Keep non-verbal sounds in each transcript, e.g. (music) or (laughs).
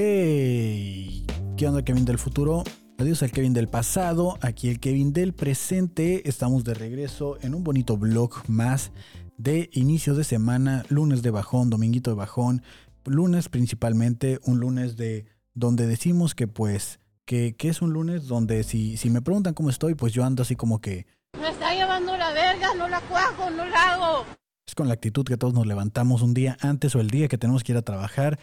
Hey, ¿qué onda Kevin del futuro? Adiós al Kevin del pasado, aquí el Kevin del presente. Estamos de regreso en un bonito vlog más de inicio de semana, lunes de bajón, dominguito de bajón, lunes principalmente, un lunes de donde decimos que pues que, es un lunes donde si, si me preguntan cómo estoy, pues yo ando así como que... Me está llevando la verga, no la cuajo, no la hago. Es con la actitud que todos nos levantamos un día antes o el día que tenemos que ir a trabajar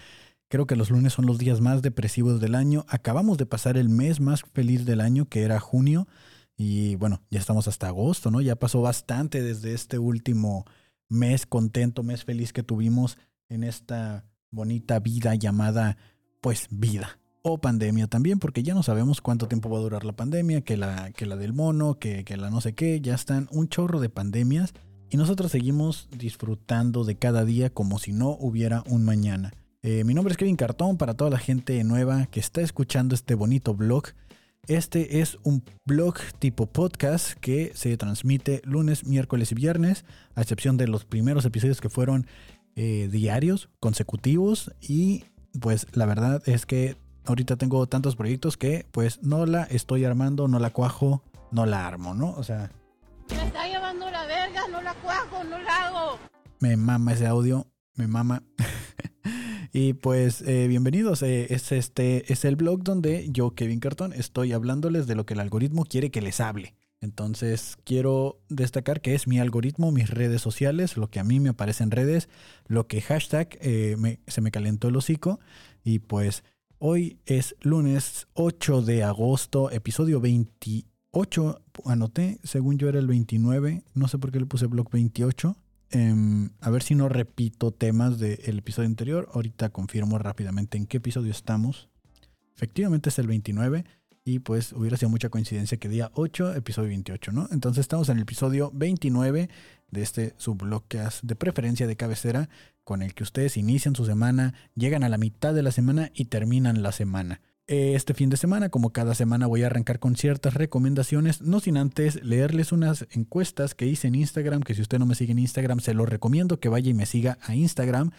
Creo que los lunes son los días más depresivos del año. Acabamos de pasar el mes más feliz del año, que era junio. Y bueno, ya estamos hasta agosto, ¿no? Ya pasó bastante desde este último mes contento, mes feliz que tuvimos en esta bonita vida llamada, pues, vida. O pandemia también, porque ya no sabemos cuánto tiempo va a durar la pandemia, que la, que la del mono, que, que la no sé qué, ya están un chorro de pandemias. Y nosotros seguimos disfrutando de cada día como si no hubiera un mañana. Eh, mi nombre es Kevin Cartón para toda la gente nueva que está escuchando este bonito blog. Este es un blog tipo podcast que se transmite lunes, miércoles y viernes, a excepción de los primeros episodios que fueron eh, diarios, consecutivos. Y pues la verdad es que ahorita tengo tantos proyectos que pues no la estoy armando, no la cuajo, no la armo, ¿no? O sea... Me está llevando la verga, no la cuajo, no la hago. Me mama ese audio, me mama. (laughs) Y pues eh, bienvenidos, eh, es, este, es el blog donde yo, Kevin Cartón, estoy hablándoles de lo que el algoritmo quiere que les hable. Entonces quiero destacar que es mi algoritmo, mis redes sociales, lo que a mí me aparece en redes, lo que hashtag eh, se me calentó el hocico. Y pues hoy es lunes 8 de agosto, episodio 28. Anoté, según yo era el 29, no sé por qué le puse blog 28. Em, a ver si no repito temas del episodio anterior. Ahorita confirmo rápidamente en qué episodio estamos. Efectivamente es el 29 y pues hubiera sido mucha coincidencia que día 8, episodio 28, ¿no? Entonces estamos en el episodio 29 de este subbloqueas de preferencia de cabecera con el que ustedes inician su semana, llegan a la mitad de la semana y terminan la semana. Este fin de semana, como cada semana, voy a arrancar con ciertas recomendaciones, no sin antes leerles unas encuestas que hice en Instagram, que si usted no me sigue en Instagram, se lo recomiendo que vaya y me siga a Instagram,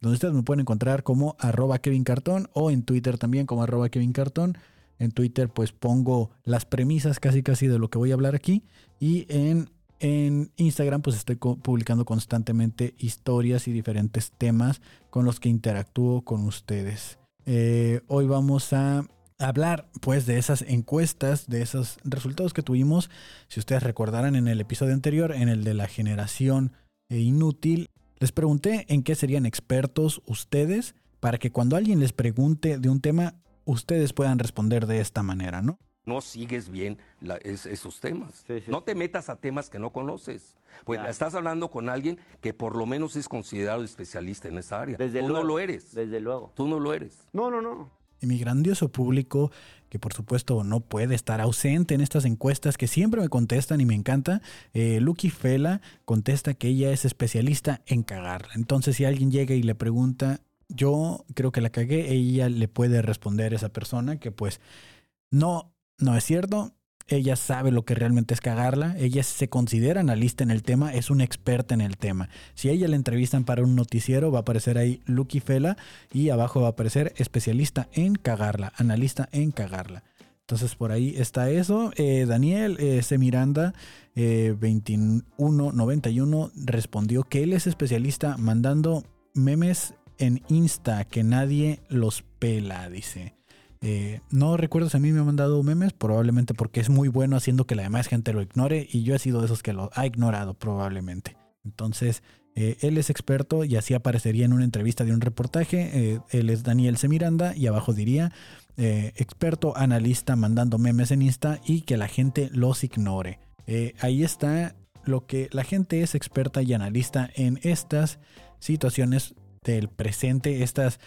donde ustedes me pueden encontrar como arroba Kevin Cartón o en Twitter también como arroba Kevin Cartón. En Twitter pues pongo las premisas casi casi de lo que voy a hablar aquí y en, en Instagram pues estoy publicando constantemente historias y diferentes temas con los que interactúo con ustedes. Eh, hoy vamos a hablar pues de esas encuestas, de esos resultados que tuvimos. Si ustedes recordarán en el episodio anterior, en el de la generación eh, inútil, les pregunté en qué serían expertos ustedes para que cuando alguien les pregunte de un tema, ustedes puedan responder de esta manera, ¿no? No sigues bien esos temas. No te metas a temas que no conoces. Pues estás hablando con alguien que por lo menos es considerado especialista en esa área. Desde Tú no lo eres. Desde luego. Tú no lo eres. No, no, no. Y mi grandioso público, que por supuesto no puede estar ausente en estas encuestas, que siempre me contestan y me encanta, eh, Lucky Fela contesta que ella es especialista en cagarla. Entonces si alguien llega y le pregunta, yo creo que la cagué, ella le puede responder a esa persona que pues no no es cierto. Ella sabe lo que realmente es cagarla. Ella se considera analista en el tema, es una experta en el tema. Si a ella le entrevistan para un noticiero, va a aparecer ahí Lucky Fela y abajo va a aparecer especialista en cagarla, analista en cagarla. Entonces por ahí está eso. Eh, Daniel eh, C. Miranda, eh, 2191, respondió que él es especialista mandando memes en Insta, que nadie los pela, dice. Eh, no recuerdo si a mí me ha mandado memes, probablemente porque es muy bueno haciendo que la demás gente lo ignore y yo he sido de esos que lo ha ignorado probablemente. Entonces, eh, él es experto y así aparecería en una entrevista de un reportaje. Eh, él es Daniel C. Miranda y abajo diría experto analista mandando memes en Insta y que la gente los ignore. ahí está lo que la gente es experta y analista en estas situaciones del presente, estas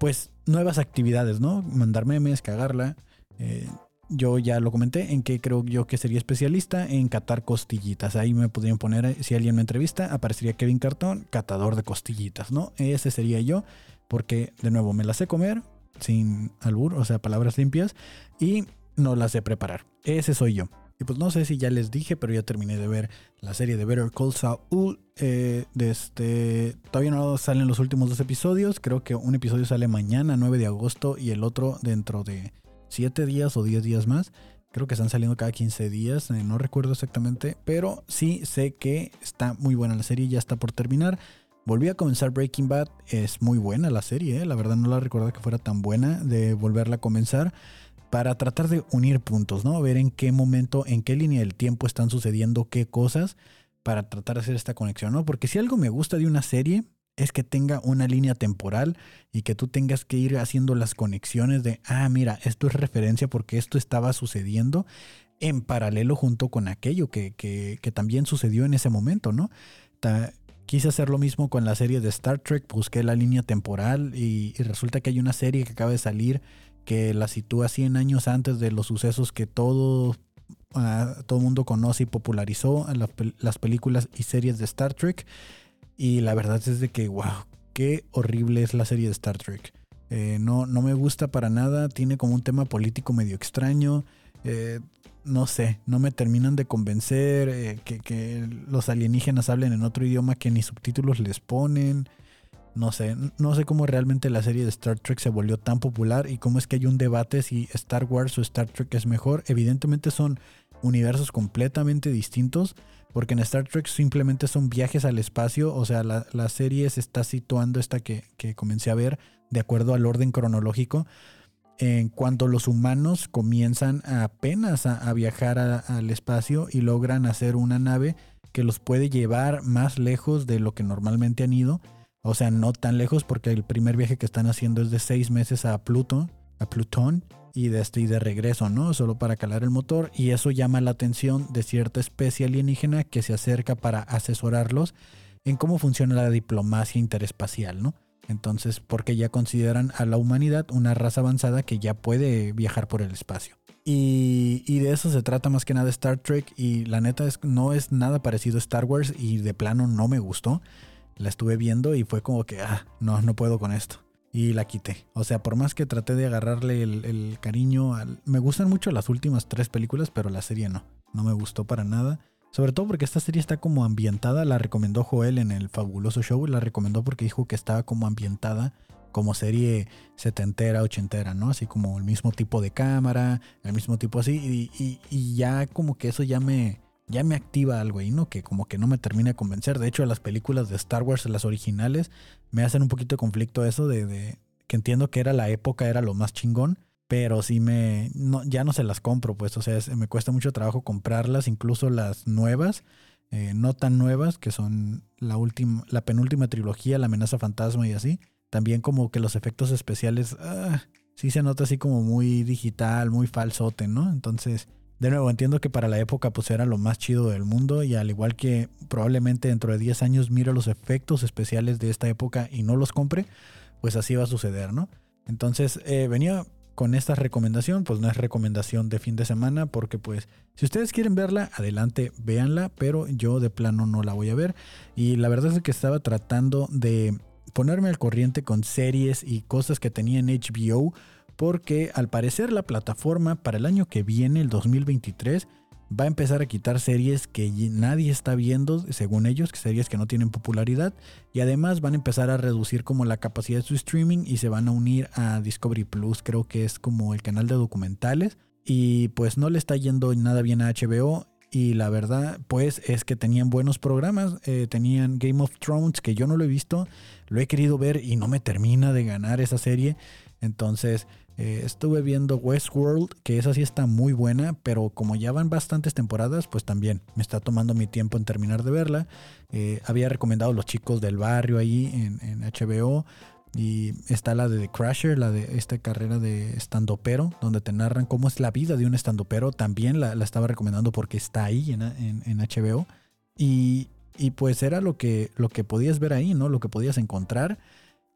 pues nuevas actividades, ¿no? Mandar memes, cagarla. Eh, yo ya lo comenté en que creo yo que sería especialista en catar costillitas. Ahí me podrían poner, eh, si alguien me entrevista, aparecería Kevin Cartón, catador de costillitas, ¿no? Ese sería yo, porque de nuevo me las sé comer sin albur, o sea, palabras limpias, y no las sé preparar. Ese soy yo. Y pues no sé si ya les dije, pero ya terminé de ver la serie de Better Call Saul. Eh, este, todavía no salen los últimos dos episodios. Creo que un episodio sale mañana, 9 de agosto, y el otro dentro de 7 días o 10 días más. Creo que están saliendo cada 15 días, eh, no recuerdo exactamente, pero sí sé que está muy buena la serie, ya está por terminar. Volví a comenzar Breaking Bad, es muy buena la serie, eh, la verdad no la recuerdo que fuera tan buena de volverla a comenzar para tratar de unir puntos, ¿no? Ver en qué momento, en qué línea del tiempo están sucediendo qué cosas para tratar de hacer esta conexión, ¿no? Porque si algo me gusta de una serie es que tenga una línea temporal y que tú tengas que ir haciendo las conexiones de, ah, mira, esto es referencia porque esto estaba sucediendo en paralelo junto con aquello que, que, que también sucedió en ese momento, ¿no? quise hacer lo mismo con la serie de Star Trek, busqué la línea temporal y, y resulta que hay una serie que acaba de salir que la sitúa 100 años antes de los sucesos que todo uh, todo mundo conoce y popularizó las películas y series de Star Trek. Y la verdad es de que, wow, qué horrible es la serie de Star Trek. Eh, no, no me gusta para nada, tiene como un tema político medio extraño. Eh, no sé, no me terminan de convencer eh, que, que, los alienígenas hablen en otro idioma que ni subtítulos les ponen. No sé, no sé cómo realmente la serie de Star Trek se volvió tan popular y cómo es que hay un debate si Star Wars o Star Trek es mejor. Evidentemente son universos completamente distintos, porque en Star Trek simplemente son viajes al espacio, o sea, la, serie se está situando, esta que, comencé a ver, de acuerdo al orden cronológico, en cuanto los humanos comienzan apenas a, viajar al espacio y logran hacer una nave que los puede llevar más lejos de lo que normalmente han ido o sea, no tan lejos porque el primer viaje que están haciendo es de seis meses a Pluto, a Plutón y de, este, y de regreso, ¿no? Solo para calar el motor y eso llama la atención de cierta especie alienígena que se acerca para asesorarlos en cómo funciona la diplomacia interespacial, ¿no? Entonces, porque ya consideran a la humanidad una raza avanzada que ya puede viajar por el espacio. Y, y, de eso se trata más que nada Star Trek y la neta es, no es nada parecido a Star Wars y de plano no me gustó la estuve viendo y fue como que, ah, no, no puedo con esto. Y la quité. O sea, por más que traté de agarrarle el, cariño, al... me gustan mucho las últimas tres películas, pero la serie no. No me gustó para nada. Sobre todo porque esta serie está como ambientada, la recomendó Joel en el fabuloso show, la recomendó porque dijo que estaba como ambientada como serie setentera, ochentera, ¿no? Así como el mismo tipo de cámara, el mismo tipo así, y, y ya como que eso ya me, ya me activa algo ahí, ¿no? Que como que no me termina de convencer. De hecho, las películas de Star Wars, las originales, me hacen un poquito de conflicto eso de, que entiendo que era la época, era lo más chingón, pero sí me, ya no se las compro, pues, o sea, me cuesta mucho trabajo comprarlas, incluso las nuevas, eh, no tan nuevas, que son la última, la penúltima trilogía, La amenaza fantasma y así. También como que los efectos especiales, ah, sí se nota así como muy digital, muy falsote, ¿no? Entonces, de nuevo, entiendo que para la época pues era lo más chido del mundo y al igual que probablemente dentro de 10 años mire los efectos especiales de esta época y no los compre, pues así va a suceder, ¿no? Entonces eh, venía con esta recomendación, pues no es recomendación de fin de semana porque pues si ustedes quieren verla, adelante, véanla, pero yo de plano no la voy a ver y la verdad es que estaba tratando de ponerme al corriente con series y cosas que tenía en HBO porque al parecer la plataforma para el año que viene, el 2023, va a empezar a quitar series que nadie está viendo, según ellos, series que no tienen popularidad, y además van a empezar a reducir como la capacidad de su streaming y se van a unir a Discovery Plus, creo que es como el canal de documentales, y pues no le está yendo nada bien a HBO. Y la verdad, pues es que tenían buenos programas. Eh, tenían Game of Thrones, que yo no lo he visto. Lo he querido ver y no me termina de ganar esa serie. Entonces, eh, estuve viendo Westworld, que esa sí está muy buena, pero como ya van bastantes temporadas, pues también me está tomando mi tiempo en terminar de verla. Eh, había recomendado Los Chicos del Barrio ahí en, HBO. Y está la de The Crasher, la de esta carrera de estandopero, donde te narran cómo es la vida de un estandopero. También la, estaba recomendando porque está ahí en, en, HBO. Y, y, pues era lo que, lo que podías ver ahí, ¿no? Lo que podías encontrar.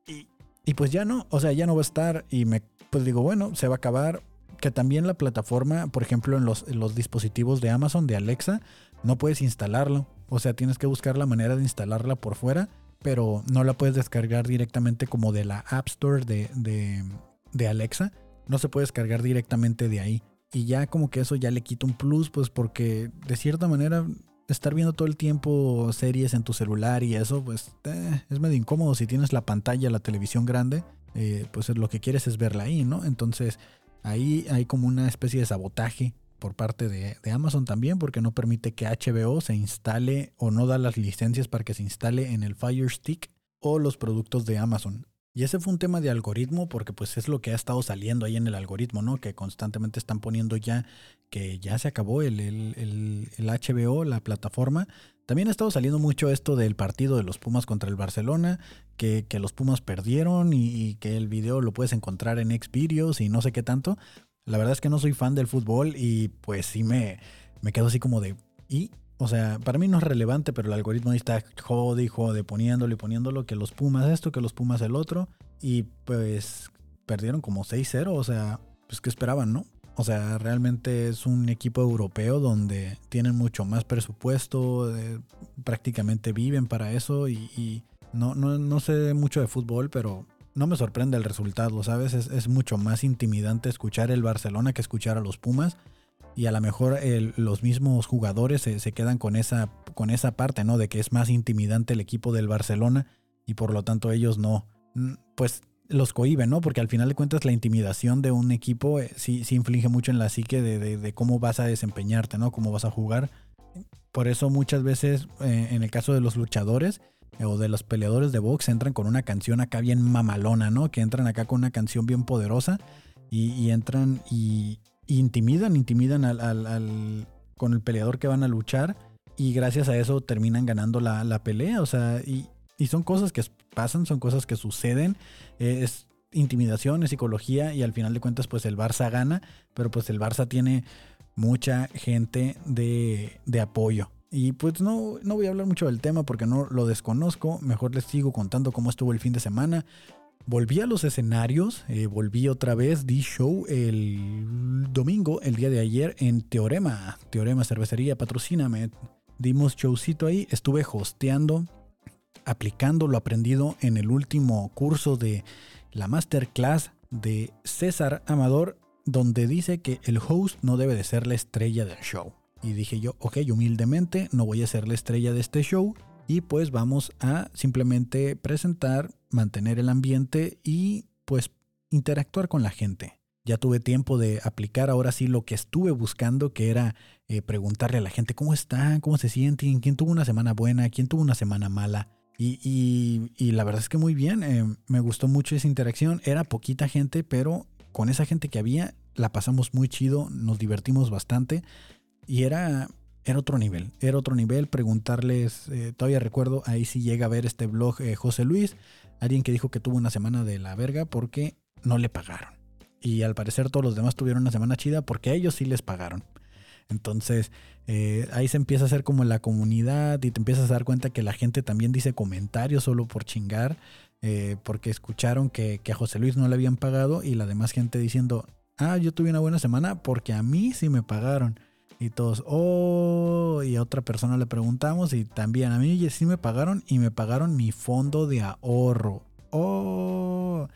Y, y pues ya no, o sea, ya no va a estar. Y me pues digo, bueno, se va a acabar. Que también la plataforma, por ejemplo, en los, los dispositivos de Amazon, de Alexa, no puedes instalarlo. O sea, tienes que buscar la manera de instalarla por fuera, pero no la puedes descargar directamente como de la App Store de, de, de Alexa. No se puede descargar directamente de ahí. y ya como que eso ya le quita un plus, pues porque de cierta manera estar viendo todo el tiempo series en tu celular y eso, pues eh, es medio incómodo si tienes la pantalla, la televisión grande, eh, pues lo que quieres es verla ahí, ¿no? Entonces ahí hay como una especie de sabotaje por parte de, de, Amazon también, porque no permite que HBO se instale o no da las licencias para que se instale en el Fire Stick o los productos de Amazon. Y ese fue un tema de algoritmo porque pues es lo que ha estado saliendo ahí en el algoritmo, ¿no? Que constantemente están poniendo ya que ya se acabó el, el, el, HBO, la plataforma. También ha estado saliendo mucho esto del partido de los Pumas contra el Barcelona, que, que los Pumas perdieron y, que el video lo puedes encontrar en Xvideos y no sé qué tanto. La verdad es que no soy fan del fútbol y pues sí me, me quedo así como de... ¿Y o sea, para mí no es relevante, pero el algoritmo ahí está jode y jode, poniéndolo y poniéndolo, que los Pumas esto, que los Pumas el otro. Y pues perdieron como 6-0, o sea, pues que esperaban, ¿no? O sea, realmente es un equipo europeo donde tienen mucho más presupuesto, eh, prácticamente viven para eso y, no, no, no, sé mucho de fútbol, pero no me sorprende el resultado, ¿sabes? Es, es mucho más intimidante escuchar el Barcelona que escuchar a los Pumas y a lo mejor los mismos jugadores se, quedan con esa, con esa parte, ¿no? De que es más intimidante el equipo del Barcelona y por lo tanto ellos no, mm, pues los cohiben, ¿no? Porque al final de cuentas la intimidación de un equipo eh, sí, sí, inflige mucho en la psique de, cómo vas a desempeñarte, ¿no? Cómo vas a jugar. Por eso muchas veces eh, en el caso de los luchadores eh, o de los peleadores de box entran con una canción acá bien mamalona, ¿no? Que entran acá con una canción bien poderosa y entran y, intimidan, intimidan al, con el peleador que van a luchar y gracias a eso terminan ganando la, pelea. O sea, y, son cosas que pasan, son cosas que suceden. es intimidación, es psicología y al final de cuentas pues el Barça gana, pero pues el Barça tiene mucha gente de, de apoyo. Y pues no, no voy a hablar mucho del tema porque no lo desconozco. Mejor les sigo contando cómo estuvo el fin de semana. Volví a los escenarios, eh, volví otra vez, di show el domingo, el día de ayer, en Teorema. Teorema Cervecería, patrocíname. Dimos showcito ahí, estuve hosteando, aplicando lo aprendido en el último curso de la masterclass de César Amador, donde dice que el host no debe de ser la estrella del show. Y dije yo, ok, humildemente no voy a ser la estrella de este show, y pues vamos a simplemente presentar, mantener el ambiente y pues interactuar con la gente. Ya tuve tiempo de aplicar ahora sí lo que estuve buscando, que era eh, preguntarle a la gente cómo están, cómo se sienten, quién tuvo una semana buena, quién tuvo una semana mala. Y, la verdad es que muy bien, eh, me gustó mucho esa interacción. Era poquita gente, pero con esa gente que había la pasamos muy chido, nos divertimos bastante. Y era era otro nivel, era otro nivel preguntarles, eh, todavía recuerdo, ahí sí llega a ver este blog José Luis, alguien que dijo que tuvo una semana de la verga porque no le pagaron. Y al parecer todos los demás tuvieron una semana chida porque a ellos sí les pagaron. Entonces eh, ahí se empieza a hacer como la comunidad y te empiezas a dar cuenta que la gente también dice comentarios solo por chingar, porque escucharon que, que a José Luis no le habían pagado y la demás gente diciendo, ah, yo tuve una buena semana porque a mí sí me pagaron. Y todos, oh, y a otra persona le preguntamos y también a mí sí me pagaron y me pagaron mi fondo de ahorro. Oh,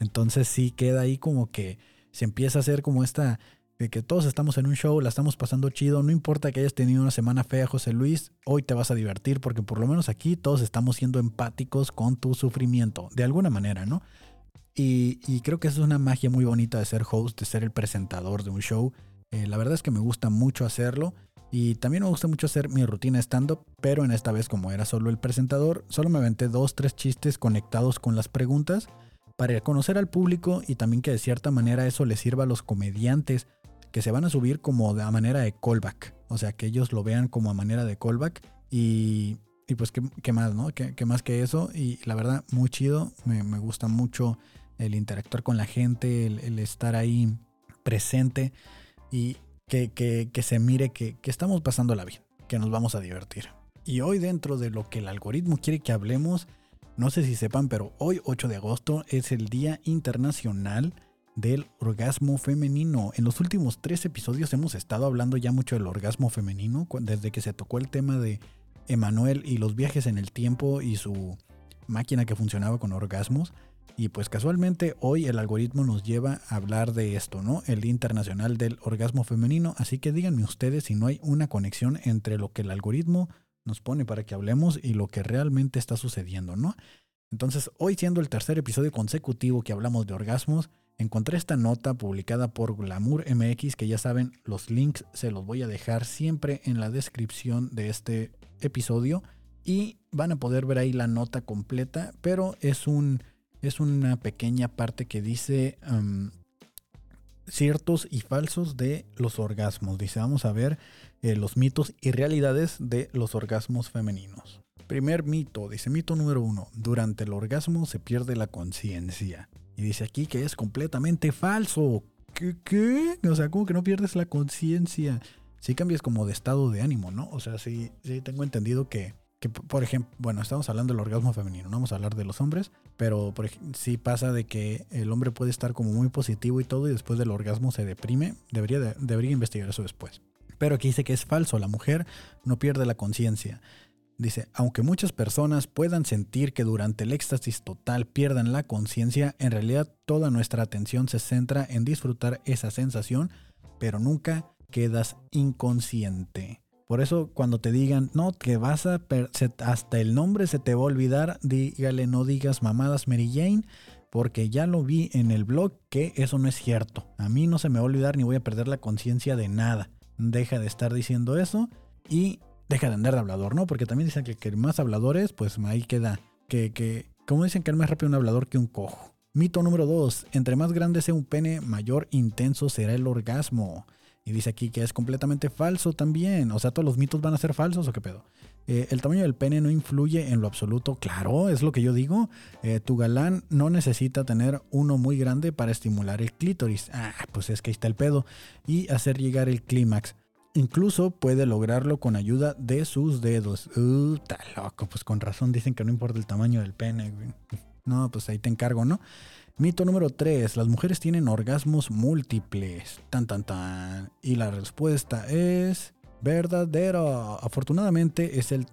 entonces sí queda ahí como que se empieza a hacer como esta de que todos estamos en un show, la estamos pasando chido, no importa que hayas tenido una semana fea, José Luis, hoy te vas a divertir porque por lo menos aquí todos estamos siendo empáticos con tu sufrimiento, de alguna manera, ¿no? Y, y creo que eso es una magia muy bonita de ser host, de ser el presentador de un show eh, la verdad es que me gusta mucho hacerlo. Y también me gusta mucho hacer mi rutina stand-up, pero en esta vez como era solo el presentador, solo me aventé dos, tres chistes conectados con las preguntas para conocer al público y también que de cierta manera eso le sirva a los comediantes que se van a subir como de manera de callback. O sea, que ellos lo vean como a manera de callback y, pues qué, más, ¿no? ¿Qué, más que eso. Y la verdad, muy chido. Me, gusta mucho el interactuar con la gente, el estar ahí presente y que, se mire que, estamos pasando la vida, que nos vamos a divertir. Y hoy dentro de lo que el algoritmo quiere que hablemos, no sé si sepan, pero hoy 8 de agosto es el Día Internacional del Orgasmo Femenino. En los últimos tres episodios hemos estado hablando ya mucho del orgasmo femenino, desde que se tocó el tema de Emanuel y los viajes en el tiempo y su máquina que funcionaba con orgasmos. Y pues casualmente hoy el algoritmo nos lleva a hablar de esto, ¿no? El Día Internacional del Orgasmo Femenino. Así que díganme ustedes si no hay una conexión entre lo que el algoritmo nos pone para que hablemos y lo que realmente está sucediendo, ¿no? Entonces, hoy siendo el tercer episodio consecutivo que hablamos de orgasmos, encontré esta nota publicada por Glamour MX, que ya saben, los links se los voy a dejar siempre en la descripción de este episodio y van a poder ver ahí la nota completa, pero es un es una pequeña parte que dice ciertos y falsos de los orgasmos. Dice, vamos a ver eh, los mitos y realidades de los orgasmos femeninos. Primer mito, dice mito número uno, durante el orgasmo se pierde la conciencia. Y dice aquí que es completamente falso. ¿Qué? ¿Qué? O sea, ¿cómo que no pierdes la conciencia? Sí cambias como de estado de ánimo, ¿no? O sea, sí, sí tengo entendido que por ejemplo, bueno, estamos hablando del orgasmo femenino, no vamos a hablar de los hombres, pero por sí pasa de que el hombre puede estar como muy positivo y todo y después del orgasmo se deprime, debería, debería investigar eso después. Pero aquí dice que es falso, la mujer no pierde la conciencia. Dice, aunque muchas personas puedan sentir que durante el éxtasis total pierdan la conciencia, en realidad toda nuestra atención se centra en disfrutar esa sensación, pero nunca quedas inconsciente. Por eso cuando te digan, no, que vas a, hasta el nombre se te va a olvidar, dígale, no digas mamadas Mary Jane, porque ya lo vi en el blog que eso no es cierto. A mí no se me va a olvidar ni voy a perder la conciencia de nada. Deja de estar diciendo eso y deja de andar de hablador, ¿no? Porque también dicen que, que más habladores, pues ahí queda. Que, que, como dicen que es más rápido un hablador que un cojo. Mito número 2. Entre más grande sea un pene, mayor intenso será el orgasmo. Y dice aquí que es completamente falso también. O sea, todos los mitos van a ser falsos o qué pedo. Eh, el tamaño del pene no influye en lo absoluto. Claro, es lo que yo digo. Eh, tu galán no necesita tener uno muy grande para estimular el clítoris. Ah, pues es que ahí está el pedo. Y hacer llegar el clímax. Incluso puede lograrlo con ayuda de sus dedos. Uh, está loco. Pues con razón dicen que no importa el tamaño del pene. (laughs) No, pues ahí te encargo, ¿no? Mito número 3. Las mujeres tienen orgasmos múltiples. Tan, tan, tan. Y la respuesta es verdadera. Afortunadamente es el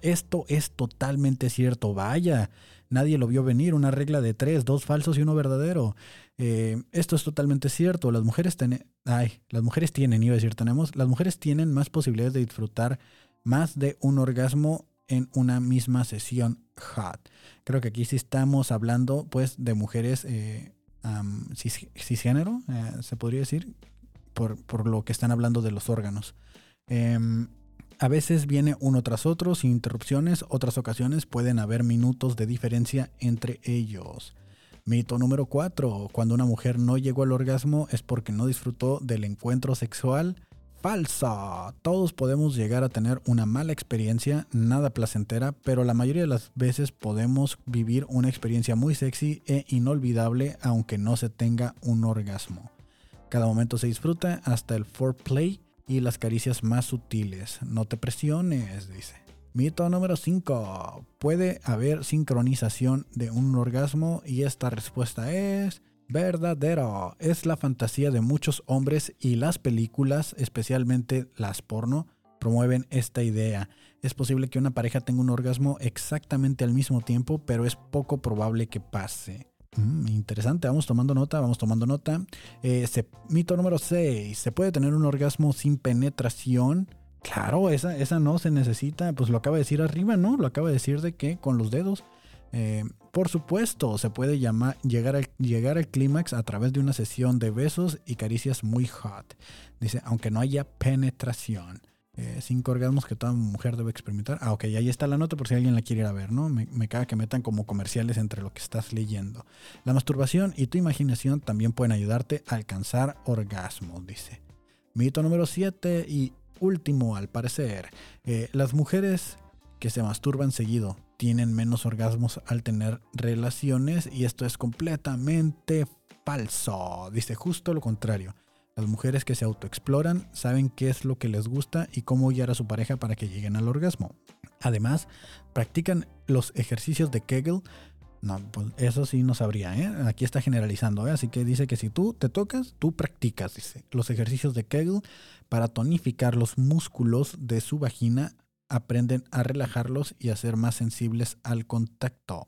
esto es totalmente cierto. Vaya, nadie lo vio venir. Una regla de tres, dos falsos y uno verdadero. Eh, esto es totalmente cierto. Las mujeres tienen, ay, las mujeres tienen, iba a decir tenemos, las mujeres tienen más posibilidades de disfrutar más de un orgasmo en una misma sesión hot. Creo que aquí sí estamos hablando pues de mujeres eh, cisgénero, eh, se podría decir, por, lo que están hablando de los órganos. Em, a veces viene uno tras otro sin interrupciones, otras ocasiones pueden haber minutos de diferencia entre ellos. Mito número 4. Cuando una mujer no llegó al orgasmo es porque no disfrutó del encuentro sexual falsa. Todos podemos llegar a tener una mala experiencia, nada placentera, pero la mayoría de las veces podemos vivir una experiencia muy sexy e inolvidable aunque no se tenga un orgasmo. Cada momento se disfruta hasta el foreplay y las caricias más sutiles. No te presiones, dice. Mito número 5. Puede haber sincronización de un orgasmo y esta respuesta es verdadero. Es la fantasía de muchos hombres y las películas, especialmente las porno, promueven esta idea. Es posible que una pareja tenga un orgasmo exactamente al mismo tiempo, pero es poco probable que pase. Mm, interesante, vamos tomando nota, vamos tomando nota. Eh, mito número 6. ¿Se puede tener un orgasmo sin penetración? Claro, esa, esa no se necesita, pues lo acaba de decir arriba, ¿no? Lo acaba de decir de que con los dedos. Eh, por supuesto, se puede llegar, al, llegar al clímax a través de una sesión de besos y caricias muy hot. Dice, aunque no haya penetración. Eh, cinco orgasmos que toda mujer debe experimentar. Ah, ok, ahí está la nota por si alguien la quiere ir a ver, ¿no? Me, me caga que metan como comerciales entre lo que estás leyendo. La masturbación y tu imaginación también pueden ayudarte a alcanzar orgasmos, dice. Mito número 7 y último, al parecer. Eh, las mujeres que se masturban seguido tienen menos orgasmos al tener relaciones y esto es completamente falso. Dice justo lo contrario. Las mujeres que se autoexploran saben qué es lo que les gusta y cómo guiar a su pareja para que lleguen al orgasmo. Además, practican los ejercicios de Kegel. No, pues eso sí no sabría, ¿eh? Aquí está generalizando, ¿eh? Así que dice que si tú te tocas, tú practicas, dice, los ejercicios de Kegel para tonificar los músculos de su vagina aprenden a relajarlos y a ser más sensibles al contacto.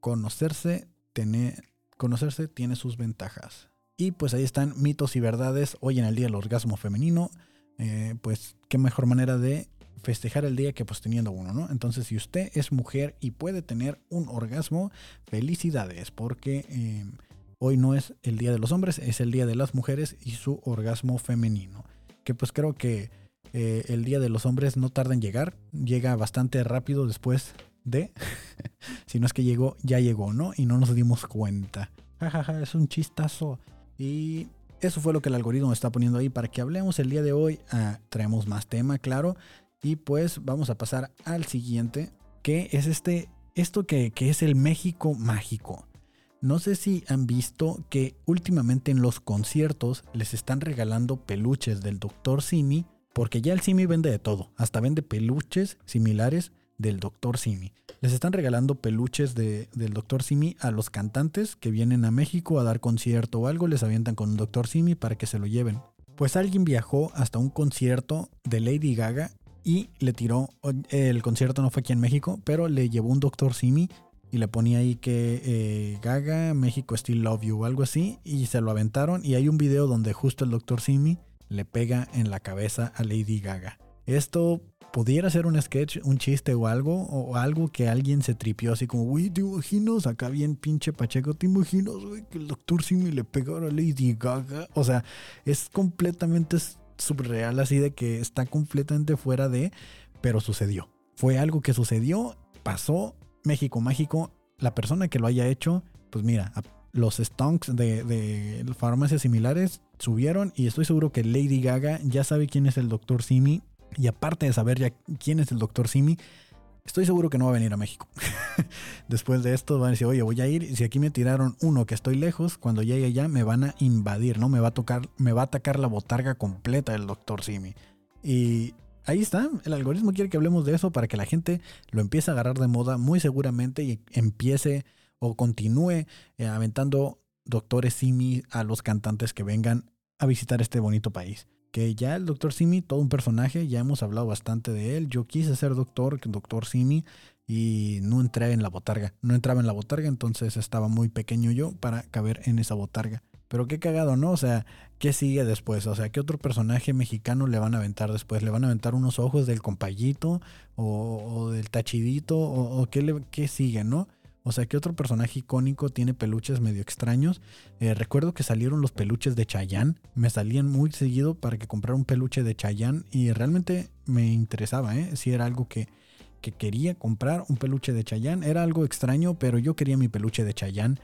Conocerse tener, conocerse tiene sus ventajas. Y pues ahí están mitos y verdades hoy en el Día del Orgasmo Femenino. Eh, pues qué mejor manera de festejar el día que pues teniendo uno, ¿no? Entonces si usted es mujer y puede tener un orgasmo, felicidades, porque eh, hoy no es el Día de los Hombres, es el Día de las Mujeres y su orgasmo femenino. Que pues creo que eh, el Día de los Hombres no tarda en llegar, llega bastante rápido después de, (laughs) si no es que llegó, ya llegó, ¿no? Y no nos dimos cuenta. Jajaja, es un chistazo. Y eso fue lo que el algoritmo está poniendo ahí para que hablemos el día de hoy. Ah, traemos más tema, claro. Y pues vamos a pasar al siguiente, que es este, esto que, que es el México mágico. No sé si han visto que últimamente en los conciertos les están regalando peluches del Dr. Simi, porque ya el Simi vende de todo, hasta vende peluches similares del Dr. Simi. Les están regalando peluches de, del Dr. Simi a los cantantes que vienen a México a dar concierto o algo, les avientan con un Dr. Simi para que se lo lleven. Pues alguien viajó hasta un concierto de Lady Gaga y le tiró, el concierto no fue aquí en México, pero le llevó un Dr. Simi y le ponía ahí que eh, Gaga, México Still Love You o algo así y se lo aventaron y hay un video donde justo el Dr. Simi le pega en la cabeza a Lady Gaga. Esto pudiera ser un sketch, un chiste o algo, o algo que alguien se tripió así como, güey, te imaginas, acá bien pinche Pacheco, te imaginas, güey, que el doctor Simi le pegara a Lady Gaga. O sea, es completamente subreal, así de que está completamente fuera de, pero sucedió. Fue algo que sucedió, pasó, México mágico, la persona que lo haya hecho, pues mira, los stonks de, farmacias similares subieron y estoy seguro que Lady Gaga ya sabe quién es el doctor Simi y aparte de saber ya quién es el doctor Simi, estoy seguro que no va a venir a México. (laughs) Después de esto van a decir, oye, voy a ir, y si aquí me tiraron uno que estoy lejos, cuando llegue allá me van a invadir, ¿no? Me va a tocar, me va a atacar la botarga completa del doctor Simi. Y ahí está, el algoritmo quiere que hablemos de eso para que la gente lo empiece a agarrar de moda muy seguramente y empiece o continúe eh, aventando doctores Simi a los cantantes que vengan a visitar este bonito país que ya el doctor Simi, todo un personaje, ya hemos hablado bastante de él. Yo quise ser doctor, doctor Simi, y no entré en la botarga. No entraba en la botarga, entonces estaba muy pequeño yo para caber en esa botarga. Pero qué cagado, ¿no? O sea, ¿qué sigue después? O sea, ¿qué otro personaje mexicano le van a aventar después? ¿Le van a aventar unos ojos del compayito o, del tachidito? ¿O, qué, le, qué sigue, no? O sea, ¿qué otro personaje icónico tiene peluches medio extraños? Eh, recuerdo que salieron los peluches de Chayanne. Me salían muy seguido para que comprara un peluche de Chayanne y realmente me interesaba, ¿eh? Si era algo que, que quería comprar, un peluche de Chayanne. Era algo extraño, pero yo quería mi peluche de Chayanne.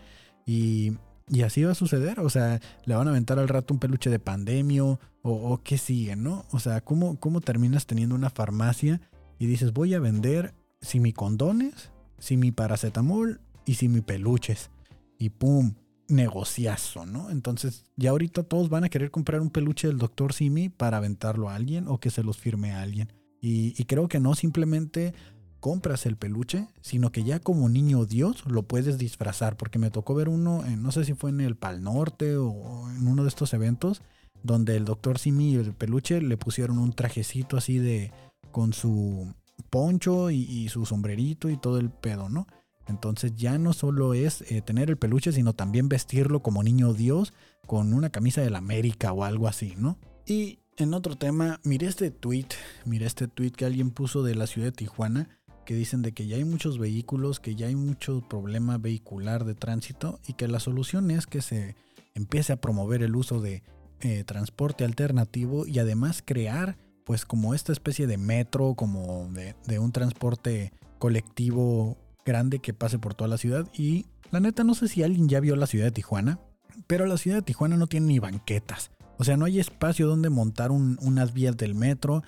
Y, y así va a suceder. O sea, le van a aventar al rato un peluche de pandemio o, o qué sigue, ¿no? O sea, ¿cómo, ¿cómo terminas teniendo una farmacia y dices, voy a vender si mi condones si mi paracetamol y si mi peluches. Y pum, negociazo, ¿no? Entonces ya ahorita todos van a querer comprar un peluche del doctor Simi para aventarlo a alguien o que se los firme a alguien. Y, creo que no simplemente compras el peluche, sino que ya como niño Dios lo puedes disfrazar, porque me tocó ver uno, no sé si fue en el Pal Norte o en uno de estos eventos, donde el doctor Simi y el peluche le pusieron un trajecito así de con su poncho y, su sombrerito y todo el pedo, ¿no? Entonces ya no solo es eh, tener el peluche, sino también vestirlo como niño Dios con una camisa de la América o algo así, ¿no? Y en otro tema, miré este tweet, miré este tweet que alguien puso de la ciudad de Tijuana, que dicen de que ya hay muchos vehículos, que ya hay mucho problema vehicular de tránsito y que la solución es que se empiece a promover el uso de eh, transporte alternativo y además crear pues como esta especie de metro, como de, un transporte colectivo grande que pase por toda la ciudad. Y la neta, no sé si alguien ya vio la ciudad de Tijuana, pero la ciudad de Tijuana no tiene ni banquetas. O sea, no hay espacio donde montar unas vías del metro.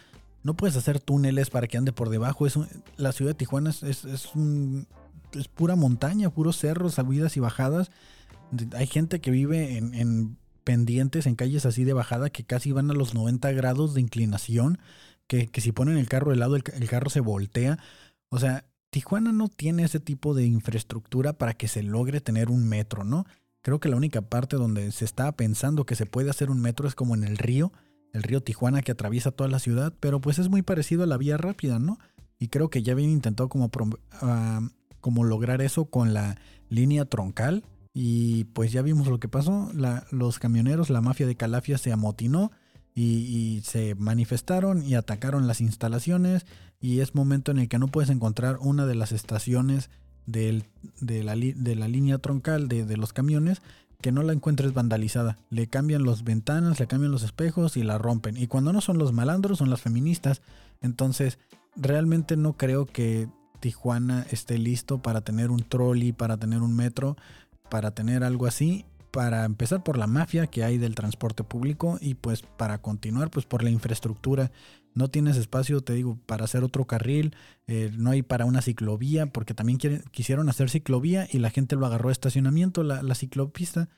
No puedes hacer túneles para que ande por debajo. Es la ciudad de Tijuana es, es, es, pura montaña, puros cerros, subidas y bajadas. Hay gente que vive en pendientes en calles así de bajada que casi van a los 90 grados de inclinación, que, si ponen el carro de lado el, carro se voltea. O sea, Tijuana no tiene ese tipo de infraestructura para que se logre tener un metro, ¿no? Creo que la única parte donde se está pensando que se puede hacer un metro es como en el río, el río Tijuana que atraviesa toda la ciudad, pero pues es muy parecido a la vía rápida, ¿no? Y creo que ya habían intentado como, ah, como lograr eso con la línea troncal Y pues ya vimos lo que pasó. los camioneros, la mafia de Calafia se amotinó y, se manifestaron y atacaron las instalaciones. Y es momento en el que no puedes encontrar una de las estaciones de, la, línea troncal de, los camiones que no la encuentres vandalizada. Le cambian las ventanas, le cambian los espejos y la rompen. Y cuando no son los malandros, son las feministas. Entonces, realmente no creo que Tijuana esté listo para tener un trolley, para tener un metro, para tener algo así. Para empezar por la mafia que hay del transporte público y pues para continuar pues por la infraestructura. No tienes espacio, te digo, para hacer otro carril, eh, no hay para una ciclovía, porque también quisieron hacer ciclovía y la gente lo agarró a estacionamiento, la, la ciclopista.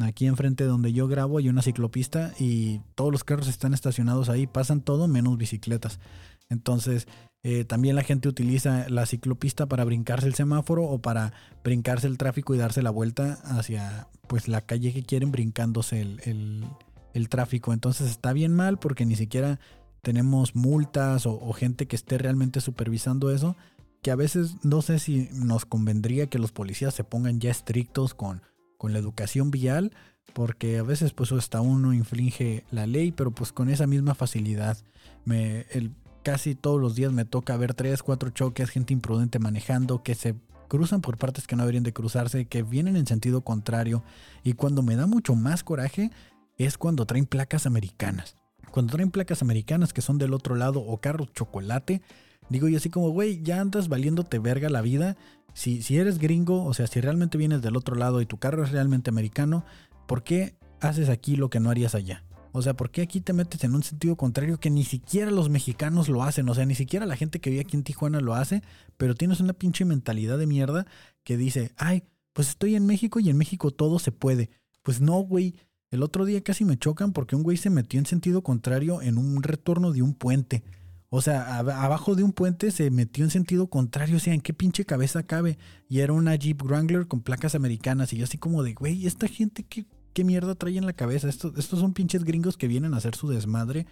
Aquí enfrente donde yo grabo hay una ciclopista y todos los carros están estacionados ahí, pasan todo menos bicicletas. Entonces, eh, también la gente utiliza la ciclopista para brincarse el semáforo o para brincarse el tráfico y darse la vuelta hacia pues la calle que quieren brincándose el, tráfico. Entonces está bien mal porque ni siquiera tenemos multas o, gente que esté realmente supervisando eso. Que a veces no sé si nos convendría que los policías se pongan ya estrictos con, con la educación vial. Porque a veces pues hasta uno infringe la ley, pero pues con esa misma facilidad. Me, el, casi todos los días me toca ver tres, cuatro choques, gente imprudente manejando, que se cruzan por partes que no deberían de cruzarse, que vienen en sentido contrario. Y cuando me da mucho más coraje es cuando traen placas americanas. Cuando traen placas americanas que son del otro lado o carro chocolate, digo yo así como, güey, ya andas valiéndote verga la vida. Si, si eres gringo, o sea, si realmente vienes del otro lado y tu carro es realmente americano, ¿por qué haces aquí lo que no harías allá? O sea, ¿por qué aquí te metes en un sentido contrario que ni siquiera los mexicanos lo hacen? O sea, ni siquiera la gente que vive aquí en Tijuana lo hace, pero tienes una pinche mentalidad de mierda que dice, ay, pues estoy en México y en México todo se puede. Pues no, güey. El otro día casi me chocan porque un güey se metió en sentido contrario en un retorno de un puente. O sea, abajo de un puente se metió en sentido contrario. O sea, ¿en qué pinche cabeza cabe? Y era una Jeep Wrangler con placas americanas. Y yo así como de, güey, esta gente, ¿qué, qué mierda trae en la cabeza. Estos, estos son pinches gringos que vienen a hacer su desmadre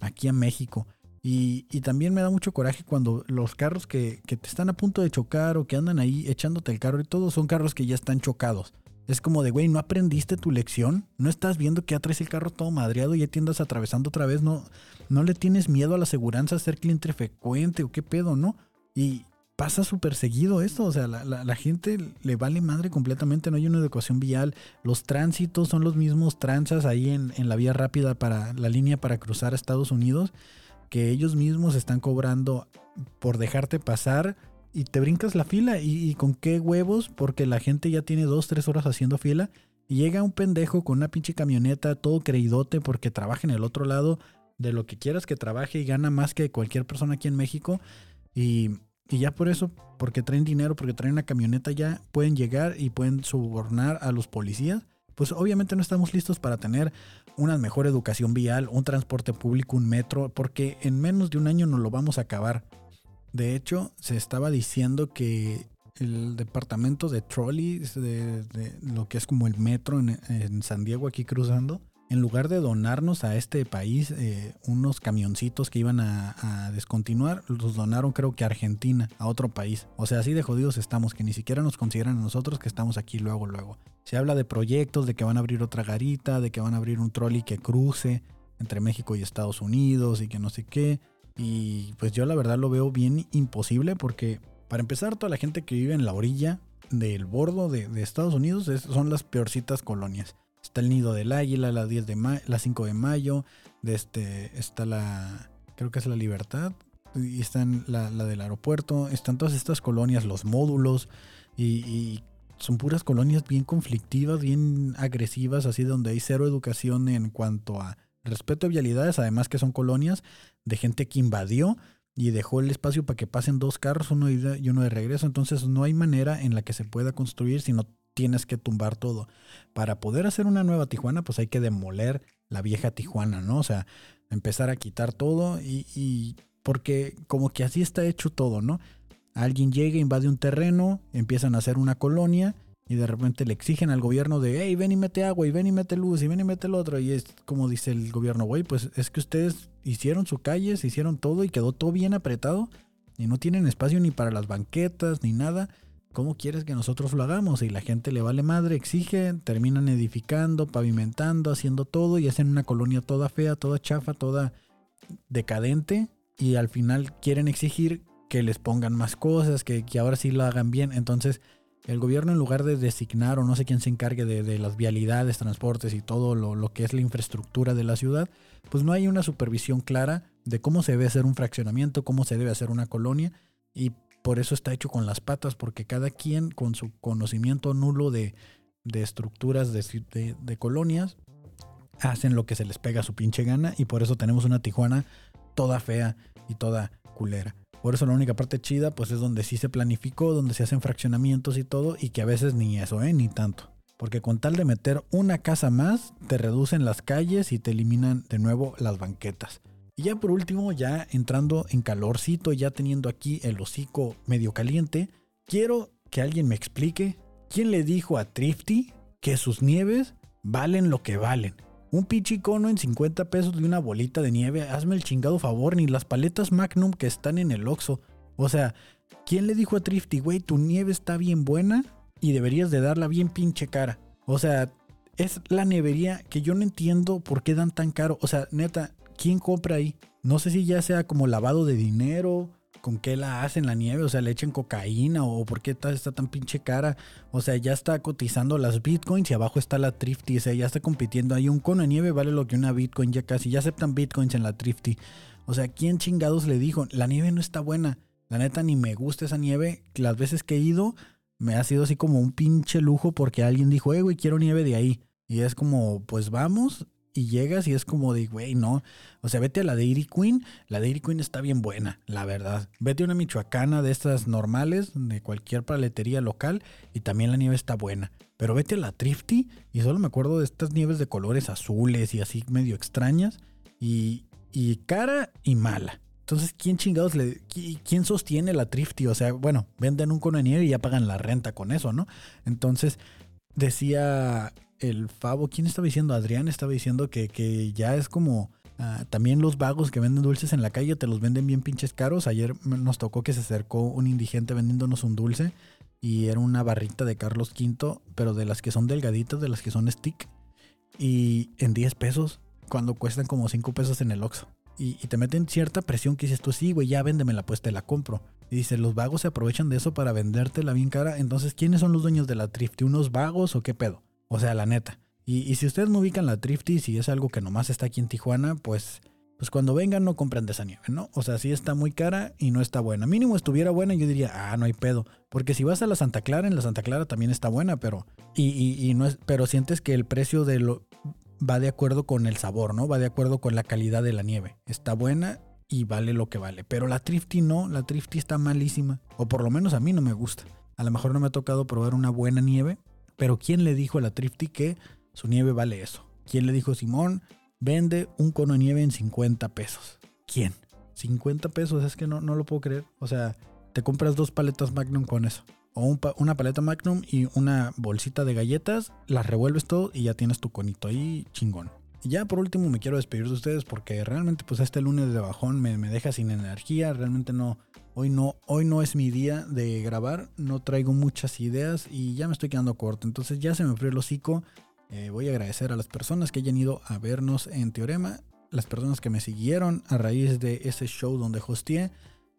aquí a México. Y, también me da mucho coraje cuando los carros que, te están a punto de chocar o que andan ahí echándote el carro y todo son carros que ya están chocados. Es como de, güey, ¿no aprendiste tu lección? ¿No estás viendo que ya traes el carro todo madreado y ya te andas atravesando otra vez? ¿No, no le tienes miedo a la aseguranza ser cliente frecuente o qué pedo, no? Y, pasa súper seguido esto, o sea, la, gente le vale madre completamente, no hay una educación vial, los tránsitos son los mismos tranzas ahí en, la vía rápida para la línea para cruzar a Estados Unidos, que ellos mismos están cobrando por dejarte pasar y te brincas la fila. Y, con qué huevos, porque la gente ya tiene dos, tres horas haciendo fila y llega un pendejo con una pinche camioneta todo creídote porque trabaja en el otro lado de lo que quieras que trabaje y gana más que cualquier persona aquí en México y y ya por eso, porque traen dinero, porque traen una camioneta ya, pueden llegar y pueden sobornar a los policías. Pues obviamente no estamos listos para tener una mejor educación vial, un transporte público, un metro, porque en menos de un año nos lo vamos a acabar. De hecho, se estaba diciendo que el departamento de trolleys, de, lo que es como el metro en, en San Diego aquí cruzando, en lugar de donarnos a este país eh, unos camioncitos que iban a, descontinuar, los donaron creo que a Argentina, a otro país. O sea, así de jodidos estamos, que ni siquiera nos consideran a nosotros que estamos aquí luego, luego. Se habla de proyectos, de que van a abrir otra garita, de que van a abrir un trolley que cruce entre México y Estados Unidos y que no sé qué. Y pues yo la verdad lo veo bien imposible porque para empezar toda la gente que vive en la orilla del bordo de, Estados Unidos son las peorcitas colonias. Está el nido del águila, la 10 de la 5 de mayo. De este, está la. Creo que es la libertad. Y están la, del aeropuerto. Están todas estas colonias, los módulos. Y, son puras colonias bien conflictivas, bien agresivas, así donde hay cero educación en cuanto a respeto a vialidades. Además que son colonias de gente que invadió y dejó el espacio para que pasen dos carros, uno y uno de regreso. Entonces no hay manera en la que se pueda construir si no tienes que tumbar todo. Para poder hacer una nueva Tijuana, pues hay que demoler la vieja Tijuana, ¿no? O sea, empezar a quitar todo y, porque como que así está hecho todo, ¿no? Alguien llega, invade un terreno, empiezan a hacer una colonia y de repente le exigen al gobierno de, hey, ven y mete agua, y ven y mete luz, y ven y mete el otro. Y es como dice el gobierno, güey, pues es que ustedes hicieron su calle, se hicieron todo y quedó todo bien apretado y no tienen espacio ni para las banquetas ni nada ¿cómo quieres que nosotros lo hagamos? Y la gente le vale madre, exige, terminan edificando, pavimentando, haciendo todo y hacen una colonia toda fea, toda chafa, toda decadente y al final quieren exigir que les pongan más cosas, que, ahora sí lo hagan bien. Entonces, el gobierno en lugar de designar o no sé quién se encargue de, las vialidades, transportes y todo lo, lo, que es la infraestructura de la ciudad, pues no hay una supervisión clara de cómo se debe hacer un fraccionamiento, cómo se debe hacer una colonia y por eso está hecho con las patas, porque cada quien con su conocimiento nulo de, estructuras de, de colonias hacen lo que se les pega a su pinche gana y por eso tenemos una Tijuana toda fea y toda culera. Por eso la única parte chida pues es donde sí se planificó, donde se hacen fraccionamientos y todo y que a veces ni eso, ¿eh? Ni tanto. Porque con tal de meter una casa más, te reducen las calles y te eliminan de nuevo las banquetas. Y ya por último, ya entrando en calorcito, ya teniendo aquí el hocico medio caliente, quiero que alguien me explique quién le dijo a Thrifty que sus nieves valen lo que valen. Un pinche cono en 50 pesos de una bolita de nieve. Hazme el chingado favor, ni las paletas Magnum que están en el Oxxo. O sea, ¿quién le dijo a Thrifty, güey, tu nieve está bien buena y deberías de darla bien pinche cara? O sea, es la nevería que yo no entiendo por qué dan tan caro. O sea, neta, ¿quién compra ahí? No sé si ya sea como lavado de dinero con qué la hacen la nieve, o sea, le echan cocaína o por qué está, está, tan pinche cara. O sea, ya está cotizando las bitcoins y abajo está la Thrifty, o sea, ya está compitiendo. Hay un cono de nieve vale lo que una bitcoin ya casi, ya aceptan bitcoins en la Thrifty. O sea, ¿quién chingados le dijo? La nieve no está buena. La neta ni me gusta esa nieve. Las veces que he ido me ha sido así como un pinche lujo porque alguien dijo, eh, güey, quiero nieve de ahí. Y es como, pues vamos, y llegas y es como de, güey, no. O sea, vete a la Dairy Queen. La Dairy Queen está bien buena, la verdad. Vete a una michoacana de estas normales, de cualquier paletería local, y también la nieve está buena. Pero vete a la Thrifty y solo me acuerdo de estas nieves de colores azules y así medio extrañas. Y, y cara y mala. Entonces, ¿quién chingados le. ¿Quién sostiene la Thrifty? O sea, bueno, venden un cono de nieve y ya pagan la renta con eso, ¿no? Entonces, decía el Favo, ¿quién estaba diciendo? Adrián estaba diciendo que, ya es como ah, también los vagos que venden dulces en la calle te los venden bien pinches caros. Ayer nos tocó que se acercó un indigente vendiéndonos un dulce y era una barrita de Carlos V, pero de las que son delgaditas, de las que son stick. Y en 10 pesos, cuando cuestan como 5 pesos en el Oxxo. Y, te meten cierta presión que dices tú, sí, güey, ya véndemela, pues te la compro. Y dice, los vagos se aprovechan de eso para vendértela bien cara. Entonces, ¿quiénes son los dueños de la Thrifty? ¿Unos vagos o qué pedo? O sea, la neta. Y, si ustedes no ubican la Thrifty, si es algo que nomás está aquí en Tijuana, pues, pues cuando vengan no compren de esa nieve, ¿no? O sea, si está muy cara y no está buena. Mínimo estuviera buena, yo diría, ah, no hay pedo. Porque si vas a la Santa Clara, en la Santa Clara también está buena, pero. Y, no es. Pero sientes que el precio de lo va de acuerdo con el sabor, ¿no? Va de acuerdo con la calidad de la nieve. Está buena y vale lo que vale. Pero la Thrifty no, la Thrifty está malísima. O por lo menos a mí no me gusta. A lo mejor no me ha tocado probar una buena nieve, pero ¿quién le dijo a la Thrifty que su nieve vale eso? ¿Quién le dijo, Simón, vende un cono de nieve en 50 pesos? ¿Quién? 50 pesos, es que no, no lo puedo creer. O sea, te compras dos paletas Magnum con eso. O una paleta Magnum y una bolsita de galletas, las revuelves todo y ya tienes tu conito ahí chingón. Y ya por último me quiero despedir de ustedes porque realmente pues este lunes de bajón me, me deja sin energía, realmente no, Hoy no, hoy no es mi día de grabar, no traigo muchas ideas y ya me estoy quedando corto. Entonces ya se me frío el hocico. Eh, voy a agradecer a las personas que hayan ido a vernos en Teorema, las personas que me siguieron a raíz de ese show donde hosteé.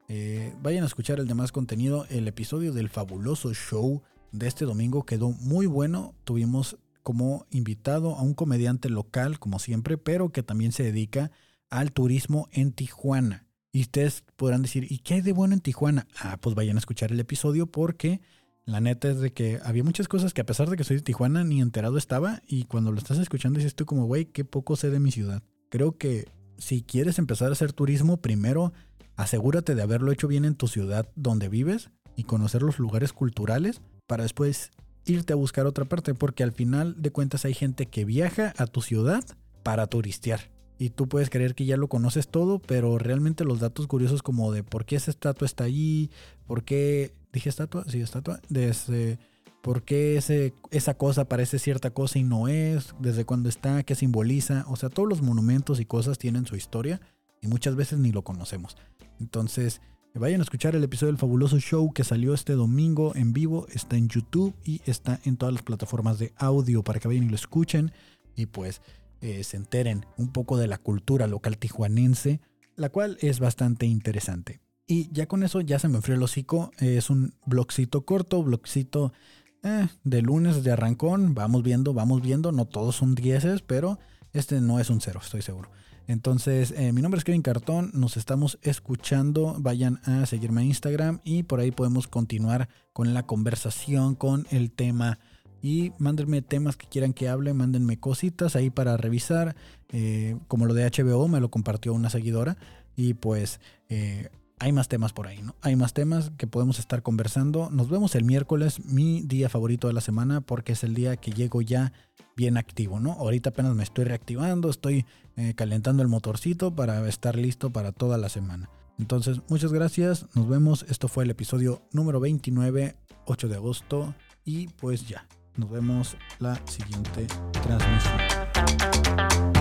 Eh, vayan a escuchar el demás contenido. El episodio del fabuloso show de este domingo quedó muy bueno. Tuvimos como invitado a un comediante local, como siempre, pero que también se dedica al turismo en Tijuana. Y ustedes podrán decir, ¿y qué hay de bueno en Tijuana? Ah, pues vayan a escuchar el episodio porque la neta es de que había muchas cosas que a pesar de que soy de Tijuana ni enterado estaba y cuando lo estás escuchando dices tú como, güey, qué poco sé de mi ciudad. Creo que si quieres empezar a hacer turismo, primero asegúrate de haberlo hecho bien en tu ciudad donde vives y conocer los lugares culturales para después irte a buscar otra parte porque al final de cuentas hay gente que viaja a tu ciudad para turistear y tú puedes creer que ya lo conoces todo, pero realmente los datos curiosos como de por qué esa estatua está ahí, por qué, dije estatua, sí, estatua, desde por qué ese, esa cosa parece cierta cosa y no es, desde cuándo está, qué simboliza, o sea, todos los monumentos y cosas tienen su historia y muchas veces ni lo conocemos. Entonces, Vayan a escuchar el episodio del fabuloso show que salió este domingo en vivo. Está en YouTube y está en todas las plataformas de audio para que vayan y lo escuchen. Y pues eh, se enteren un poco de la cultura local tijuanense, la cual es bastante interesante. Y ya con eso ya se me enfrió el hocico. Es un blogcito corto, blogcito eh, de lunes de arrancón. Vamos viendo, vamos viendo. No todos son dieces, pero este no es un cero, estoy seguro. Entonces, eh, mi nombre es Kevin Cartón, nos estamos escuchando, vayan a seguirme a Instagram y por ahí podemos continuar con la conversación, con el tema y mándenme temas que quieran que hable, mándenme cositas ahí para revisar, eh, como lo de HBO me lo compartió una seguidora y pues eh, hay más temas por ahí, ¿no? Hay más temas que podemos estar conversando. Nos vemos el miércoles, mi día favorito de la semana, porque es el día que llego ya bien activo, ¿no? Ahorita apenas me estoy reactivando, estoy eh, calentando el motorcito para estar listo para toda la semana. Entonces, muchas gracias, nos vemos. Esto fue el episodio número 29, 8 de agosto, y pues ya, nos vemos la siguiente transmisión.